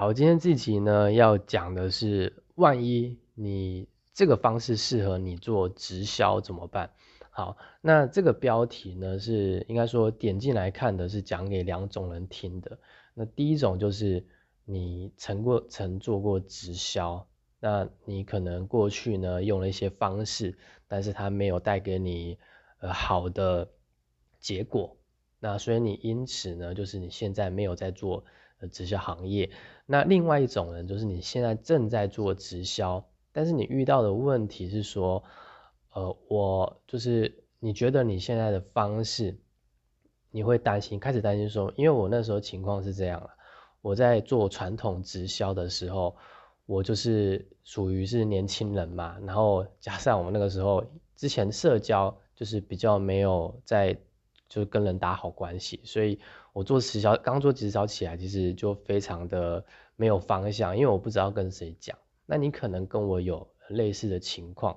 好，今天这集呢要讲的是，万一你这个方式适合你做直销怎么办？好，那这个标题呢是应该说点进来看的是讲给两种人听的。那第一种就是你曾过曾做过直销，那你可能过去呢用了一些方式，但是它没有带给你呃好的结果，那所以你因此呢就是你现在没有在做呃直销行业。那另外一种人就是你现在正在做直销，但是你遇到的问题是说。呃，我就是你觉得你现在的方式，你会担心，开始担心说，因为我那时候情况是这样了，我在做传统直销的时候，我就是属于是年轻人嘛，然后加上我们那个时候之前社交就是比较没有在就是跟人打好关系，所以我做直销刚做直销起来，其实就非常的没有方向，因为我不知道跟谁讲。那你可能跟我有类似的情况。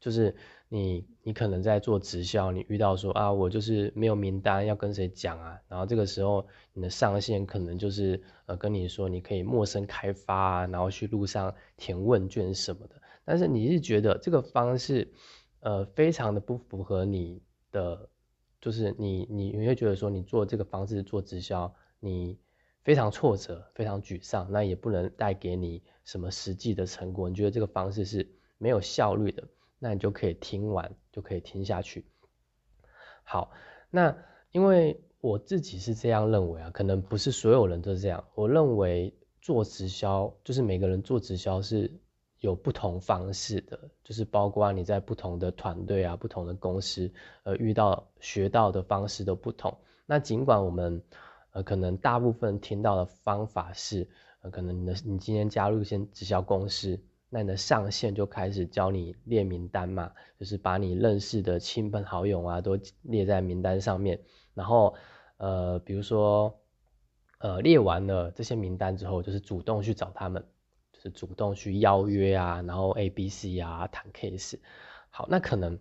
就是你，你可能在做直销，你遇到说啊，我就是没有名单，要跟谁讲啊？然后这个时候你的上线可能就是呃跟你说，你可以陌生开发啊，然后去路上填问卷什么的。但是你是觉得这个方式呃非常的不符合你的，就是你你你会觉得说你做这个方式做直销，你非常挫折，非常沮丧，那也不能带给你什么实际的成果。你觉得这个方式是没有效率的。那你就可以听完，就可以听下去。好，那因为我自己是这样认为啊，可能不是所有人都这样。我认为做直销，就是每个人做直销是有不同方式的，就是包括你在不同的团队啊、不同的公司，呃，遇到学到的方式都不同。那尽管我们呃可能大部分听到的方法是，呃，可能你的你今天加入一些直销公司。那你的上线就开始教你列名单嘛，就是把你认识的亲朋好友啊都列在名单上面，然后呃，比如说呃列完了这些名单之后，就是主动去找他们，是主动去邀约啊，然后 A、B、C 啊谈 case。好，那可能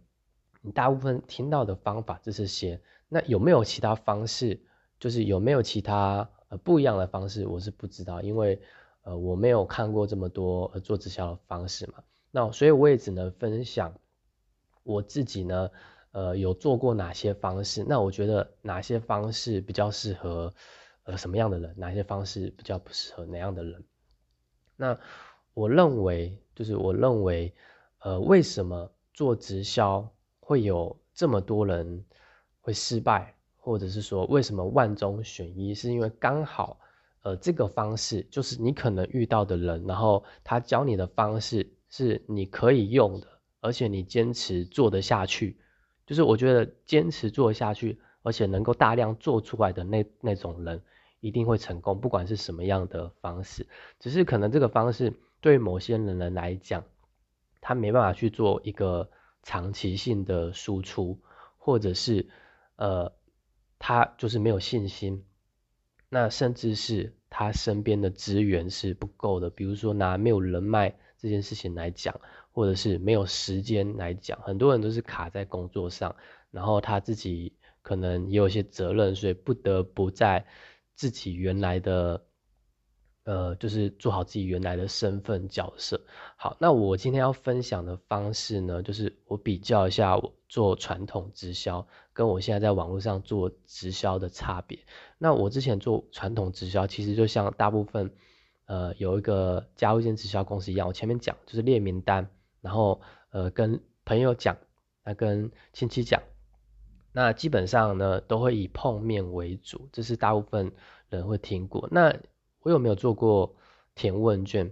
你大部分听到的方法就是些，那有没有其他方式？就是有没有其他呃不一样的方式？我是不知道，因为。呃，我没有看过这么多呃做直销的方式嘛，那所以我也只能分享我自己呢，呃，有做过哪些方式，那我觉得哪些方式比较适合呃什么样的人，哪些方式比较不适合哪样的人。那我认为就是我认为，呃，为什么做直销会有这么多人会失败，或者是说为什么万中选一，是因为刚好。呃，这个方式就是你可能遇到的人，然后他教你的方式是你可以用的，而且你坚持做得下去。就是我觉得坚持做下去，而且能够大量做出来的那那种人，一定会成功，不管是什么样的方式。只是可能这个方式对某些人人来讲，他没办法去做一个长期性的输出，或者是呃，他就是没有信心。那甚至是他身边的资源是不够的，比如说拿没有人脉这件事情来讲，或者是没有时间来讲，很多人都是卡在工作上，然后他自己可能也有些责任，所以不得不在自己原来的。呃，就是做好自己原来的身份角色。好，那我今天要分享的方式呢，就是我比较一下我做传统直销跟我现在在网络上做直销的差别。那我之前做传统直销，其实就像大部分呃有一个加入一间直销公司一样，我前面讲就是列名单，然后呃跟朋友讲，那跟亲戚讲，那基本上呢都会以碰面为主，这是大部分人会听过。那我有没有做过填问卷？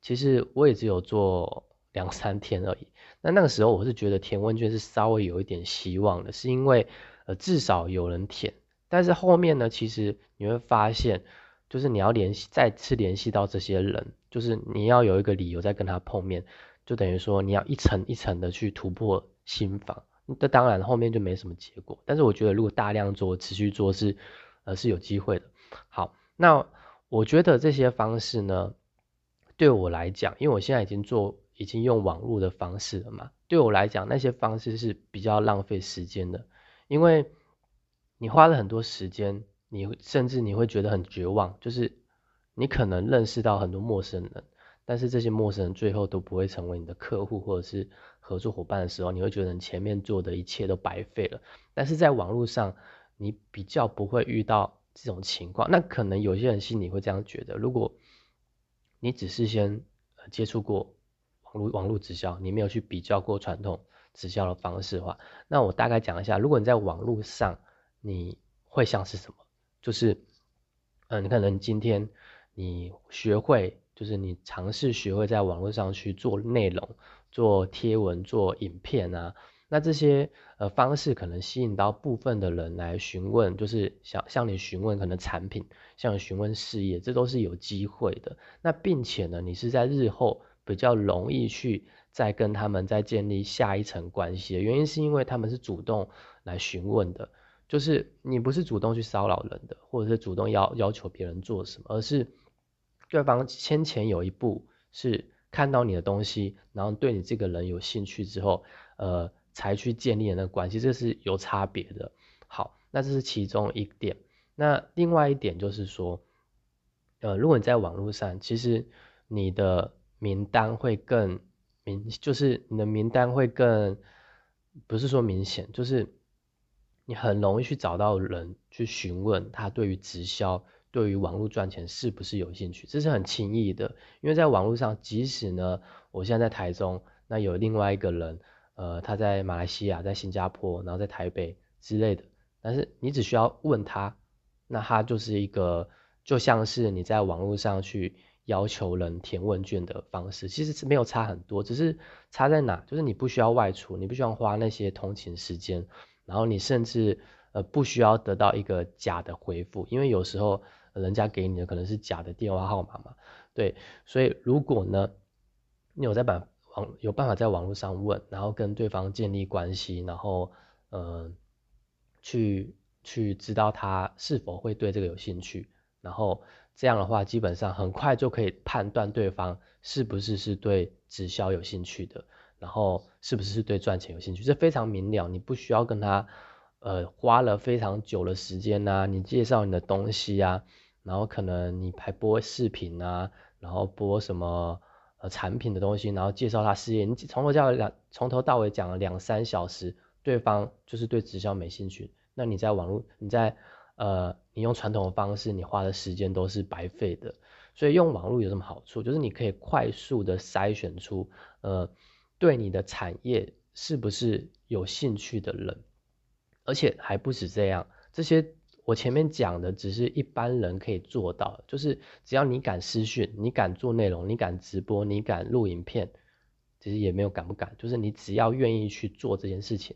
其实我也只有做 两三天而已。那那个时候我是觉得填问卷是稍微有一点希望的，是因为呃至少有人填。但是后面呢，其实你会发现，就是你要联系再次联系到这些人，就是你要有一个理由再跟他碰面，就等于说你要一层一层的去突破心防。那当然后面就没什么结果。但是我觉得如果大量做、持续做是呃是有机会的。好，那。我觉得这些方式呢，对我来讲，因为我现在已经做，已经用网络的方式了嘛。对我来讲，那些方式是比较浪费时间的，因为你花了很多时间，你甚至你会觉得很绝望，就是你可能认识到很多陌生人，但是这些陌生人最后都不会成为你的客户或者是合作伙伴的时候，你会觉得你前面做的一切都白费了。但是在网络上，你比较不会遇到这种情况。那可能有些人心里会这样觉得：如果你只是先接触过网络网络直销，你没有去比较过传统直销的方式的话，那我大概讲一下，如果你在网络上，你会像是什么？就是，嗯，你可能今天。你学会，就是你尝试学会在网络上去做内容、做贴文、做影片啊，那这些呃方式可能吸引到部分的人来询问，就是想向你询问可能产品，向你询问事业，这都是有机会的。那并且呢，你是在日后比较容易去再跟他们再建立下一层关系的原因，是因为他们是主动来询问的，就是你不是主动去骚扰人的，或者是主动要要求别人做什么，而是。对方先前有一步是看到你的东西，然后对你这个人有兴趣之后，呃，才去建立那个关系，这是有差别的。好，那这是其中一点。那另外一点就是说，呃，如果你在网络上，其实你的名单会更明，就是你的名单会更，不是说明显，就是你很容易去找到人去询问他对于直销。对于网络赚钱是不是有兴趣？这是很轻易的，因为在网络上，即使呢，我现在在台中，那有另外一个人，呃，他在马来西亚、在新加坡，然后在台北之类的，但是你只需要问他，那他就是一个，就像是你在网络上去要求人填问卷的方式，其实是没有差很多，只是差在哪，就是你不需要外出，你不需要花那些通勤时间，然后你甚至呃不需要得到一个假的回复，因为有时候。人家给你的可能是假的电话号码嘛？对，所以如果呢，你有在办网有办法在网络上问，然后跟对方建立关系，然后呃去去知道他是否会对这个有兴趣，然后这样的话，基本上很快就可以判断对方是不是是对直销有兴趣的，然后是不是是对赚钱有兴趣，这非常明了，你不需要跟他呃花了非常久的时间呐，你介绍你的东西啊。然后可能你还播视频啊，然后播什么呃产品的东西，然后介绍他事业，你从头到两从头到尾讲了两三小时，对方就是对直销没兴趣，那你在网络你在呃你用传统的方式，你花的时间都是白费的。所以用网络有什么好处？就是你可以快速的筛选出呃对你的产业是不是有兴趣的人，而且还不止这样，这些。我前面讲的只是一般人可以做到，就是只要你敢私讯，你敢做内容，你敢直播，你敢录影片，其实也没有敢不敢，就是你只要愿意去做这件事情，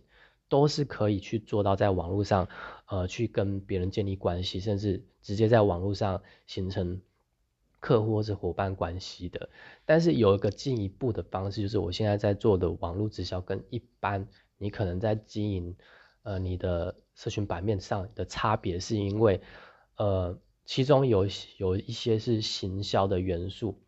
都是可以去做到在网络上，呃，去跟别人建立关系，甚至直接在网络上形成客户或者伙伴关系的。但是有一个进一步的方式，就是我现在在做的网络直销，跟一般你可能在经营。呃，你的社群版面上的差别是因为，呃，其中有有一些是行销的元素，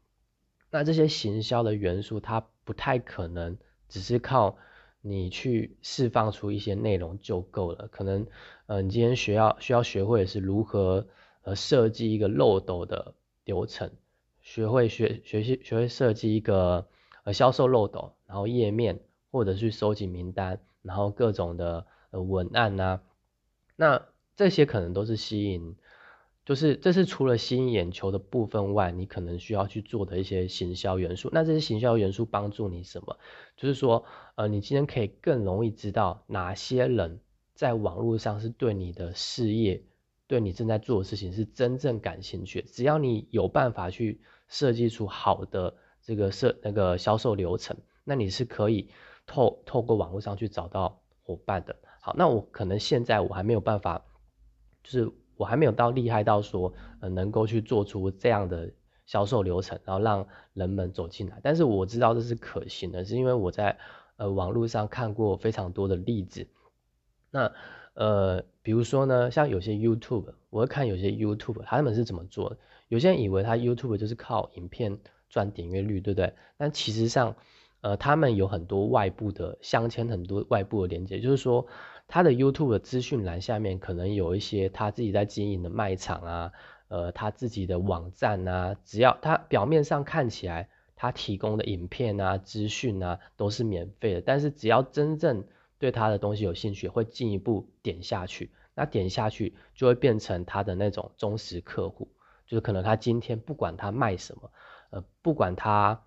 那这些行销的元素，它不太可能只是靠你去释放出一些内容就够了，可能，呃，你今天学要需要学会的是如何呃设计一个漏斗的流程，学会学学习学会设计一个呃销售漏斗，然后页面或者去收集名单，然后各种的。文案呐，那这些可能都是吸引，就是这是除了吸引眼球的部分外，你可能需要去做的一些行销元素。那这些行销元素帮助你什么？就是说，呃，你今天可以更容易知道哪些人在网络上是对你的事业、对你正在做的事情是真正感兴趣。只要你有办法去设计出好的这个设那个销售流程，那你是可以透透过网络上去找到伙伴的。好，那我可能现在我还没有办法，就是我还没有到厉害到说，能够去做出这样的销售流程，然后让人们走进来。但是我知道这是可行的，是因为我在呃网络上看过非常多的例子。那呃，比如说呢，像有些 YouTube，我会看有些 YouTube，他们是怎么做的。有些人以为他 YouTube 就是靠影片赚点阅率，对不对？但其实上，呃，他们有很多外部的镶嵌，很多外部的连接，就是说。他的 YouTube 的资讯栏下面可能有一些他自己在经营的卖场啊，呃他自己的网站啊，只要他表面上看起来他提供的影片啊、资讯啊都是免费的，但是只要真正对他的东西有兴趣，会进一步点下去，那点下去就会变成他的那种忠实客户，就是可能他今天不管他卖什么，呃，不管他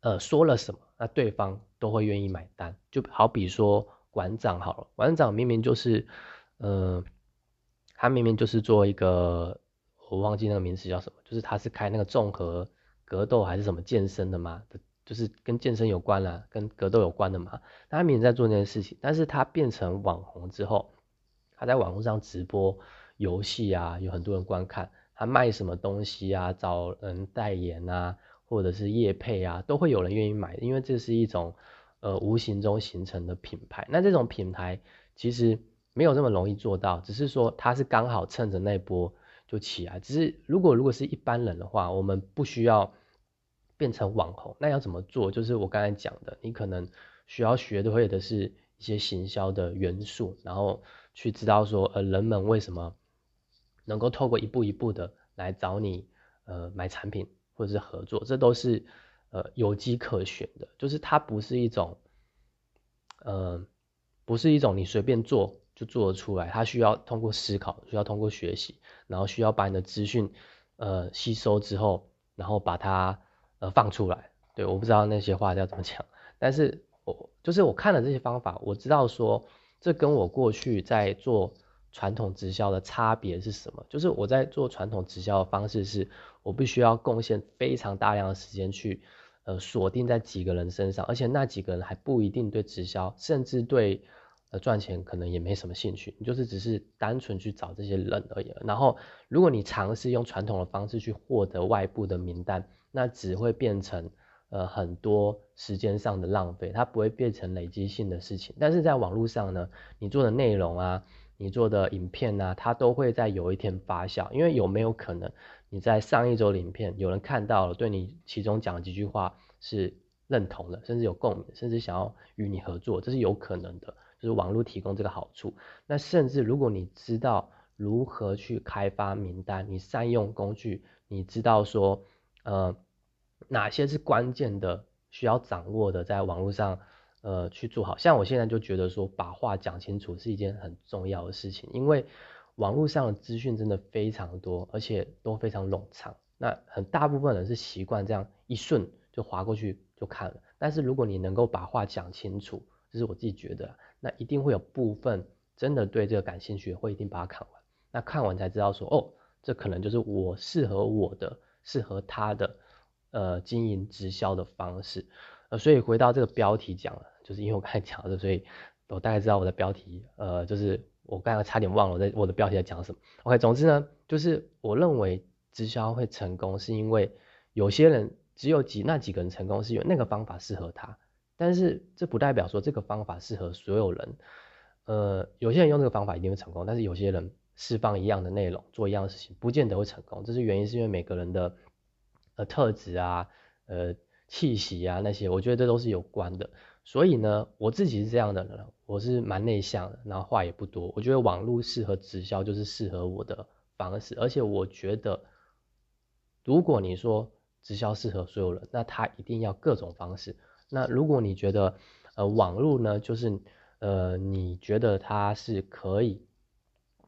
呃说了什么，那对方都会愿意买单。就好比说馆长好了，馆长明明就是，呃，他明明就是做一个，我忘记那个名词叫什么，就是他是开那个综合格斗还是什么健身的嘛。就是跟健身有关啦，跟格斗有关的嘛。他明明在做那件事情，但是他变成网红之后，他在网络上直播游戏啊，有很多人观看。他卖什么东西啊，找人代言啊，或者是业配啊，都会有人愿意买，因为这是一种呃无形中形成的品牌。那这种品牌其实没有这么容易做到，只是说他是刚好趁着那波就起来。只是如果如果是一般人的话，我们不需要。变成网红，那要怎么做？就是我刚才讲的，你可能需要学会的是一些行销的元素，然后去知道说，呃，人们为什么能够透过一步一步的来找你，呃，买产品或者是合作，这都是呃有机可循的，就是它不是一种，呃，不是一种你随便做就做得出来，它需要通过思考，需要通过学习，然后需要把你的资讯呃吸收之后，然后把它。呃，放出来，对，我不知道那些话要怎么讲，但是我就是我看了这些方法，我知道说这跟我过去在做传统直销的差别是什么，就是我在做传统直销的方式是，我必须要贡献非常大量的时间去，呃，锁定在几个人身上，而且那几个人还不一定对直销，甚至对呃赚钱可能也没什么兴趣，你就是只是单纯去找这些人而已。然后如果你尝试用传统的方式去获得外部的名单。那只会变成呃很多时间上的浪费，它不会变成累积性的事情。但是在网络上呢，你做的内容啊，你做的影片啊，它都会在有一天发酵。因为有没有可能你在上一周的影片有人看到了，对你其中讲几句话是认同的，甚至有共鸣，甚至想要与你合作，这是有可能的。就是网络提供这个好处。那甚至如果你知道如何去开发名单，你善用工具，你知道说。呃，哪些是关键的需要掌握的，在网络上呃去做好。像我现在就觉得说，把话讲清楚是一件很重要的事情，因为网络上的资讯真的非常多，而且都非常冗长。那很大部分人是习惯这样一顺就划过去就看了。但是如果你能够把话讲清楚，这是我自己觉得，那一定会有部分真的对这个感兴趣，会一定把它看完。那看完才知道说，哦，这可能就是我适合我的。适合他的呃经营直销的方式，呃，所以回到这个标题讲了，就是因为我刚才讲的，所以我大概知道我的标题，呃，就是我刚才差点忘了我在我的标题在讲什么。OK，总之呢，就是我认为直销会成功，是因为有些人只有几那几个人成功，是因为那个方法适合他，但是这不代表说这个方法适合所有人。呃，有些人用这个方法一定会成功，但是有些人。释放一样的内容，做一样的事情，不见得会成功。这是原因，是因为每个人的呃特质啊、呃气息啊那些，我觉得这都是有关的。所以呢，我自己是这样的人，我是蛮内向的，然后话也不多。我觉得网络适合直销，就是适合我的方式。而且我觉得，如果你说直销适合所有人，那他一定要各种方式。那如果你觉得呃网络呢，就是呃你觉得它是可以。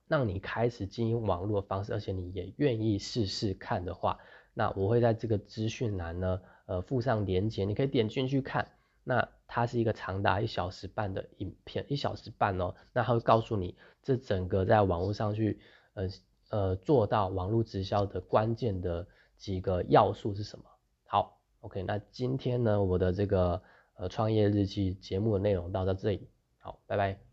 让你开始经营网络的方式，而且你也愿意试试看的话，那我会在这个资讯栏呢，呃，附上链接，你可以点进去看。那它是一个长达一小时半的影片，一小时半哦，那它会告诉你这整个在网络上去，呃呃，做到网络直销的关键的几个要素是什么。好，OK，那今天呢，我的这个呃创业日记节目的内容到到这里，好，拜拜。